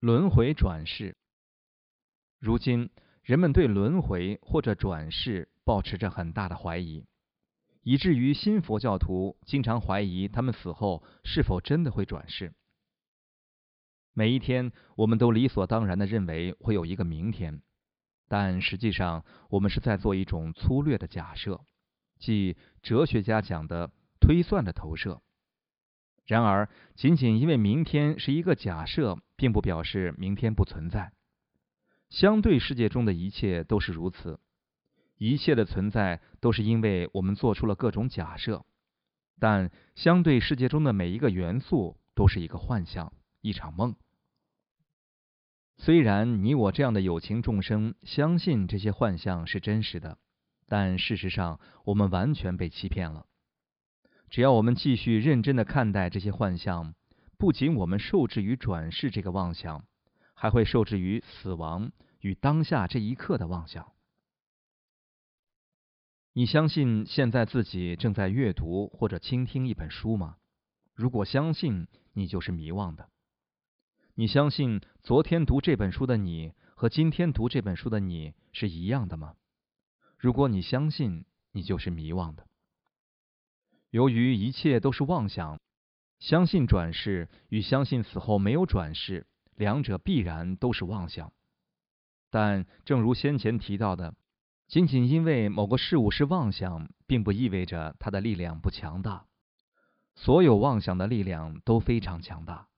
轮回转世。如今，人们对轮回或者转世保持着很大的怀疑，以至于新佛教徒经常怀疑他们死后是否真的会转世。每一天，我们都理所当然的认为会有一个明天，但实际上，我们是在做一种粗略的假设，即哲学家讲的推算的投射。然而，仅仅因为明天是一个假设，并不表示明天不存在。相对世界中的一切都是如此，一切的存在都是因为我们做出了各种假设。但相对世界中的每一个元素都是一个幻象，一场梦。虽然你我这样的有情众生相信这些幻象是真实的，但事实上我们完全被欺骗了。只要我们继续认真的看待这些幻象，不仅我们受制于转世这个妄想，还会受制于死亡与当下这一刻的妄想。你相信现在自己正在阅读或者倾听一本书吗？如果相信，你就是迷惘的。你相信昨天读这本书的你和今天读这本书的你是一样的吗？如果你相信，你就是迷惘的。由于一切都是妄想，相信转世与相信死后没有转世，两者必然都是妄想。但正如先前提到的，仅仅因为某个事物是妄想，并不意味着它的力量不强大。所有妄想的力量都非常强大。